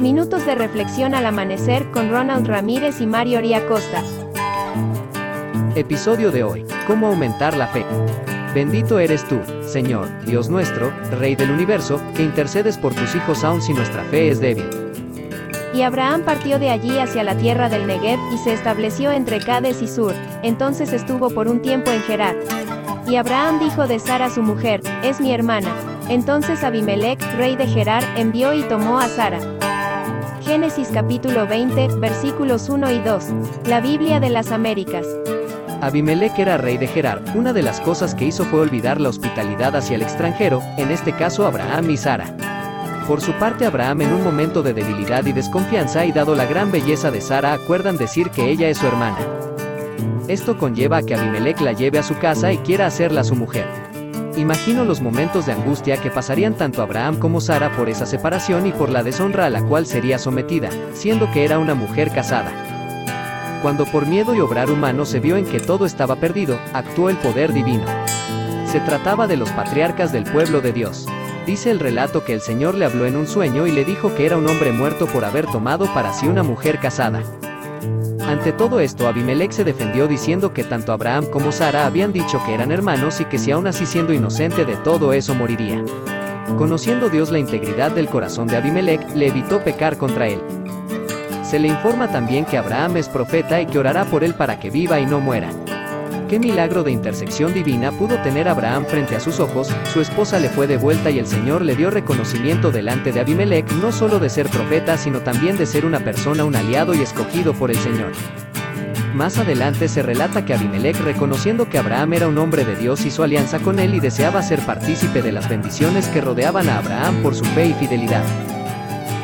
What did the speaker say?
Minutos de reflexión al amanecer con Ronald Ramírez y Mario Costa. Episodio de hoy. ¿Cómo aumentar la fe? Bendito eres tú, Señor, Dios nuestro, Rey del universo, que intercedes por tus hijos aun si nuestra fe es débil. Y Abraham partió de allí hacia la tierra del Negev y se estableció entre Cades y Sur, entonces estuvo por un tiempo en Gerar. Y Abraham dijo de Sara su mujer, es mi hermana. Entonces Abimelech, rey de Gerar, envió y tomó a Sara. Génesis capítulo 20, versículos 1 y 2. La Biblia de las Américas. Abimelech era rey de Gerar, una de las cosas que hizo fue olvidar la hospitalidad hacia el extranjero, en este caso Abraham y Sara. Por su parte Abraham en un momento de debilidad y desconfianza y dado la gran belleza de Sara acuerdan decir que ella es su hermana. Esto conlleva a que Abimelech la lleve a su casa y quiera hacerla su mujer. Imagino los momentos de angustia que pasarían tanto Abraham como Sara por esa separación y por la deshonra a la cual sería sometida, siendo que era una mujer casada. Cuando por miedo y obrar humano se vio en que todo estaba perdido, actuó el poder divino. Se trataba de los patriarcas del pueblo de Dios. Dice el relato que el Señor le habló en un sueño y le dijo que era un hombre muerto por haber tomado para sí una mujer casada. Ante todo esto Abimelech se defendió diciendo que tanto Abraham como Sara habían dicho que eran hermanos y que si aún así siendo inocente de todo eso moriría. Conociendo Dios la integridad del corazón de Abimelech, le evitó pecar contra él. Se le informa también que Abraham es profeta y que orará por él para que viva y no muera. ¿Qué milagro de intersección divina pudo tener Abraham frente a sus ojos? Su esposa le fue devuelta y el Señor le dio reconocimiento delante de Abimelech no solo de ser profeta sino también de ser una persona, un aliado y escogido por el Señor. Más adelante se relata que Abimelech reconociendo que Abraham era un hombre de Dios hizo alianza con él y deseaba ser partícipe de las bendiciones que rodeaban a Abraham por su fe y fidelidad.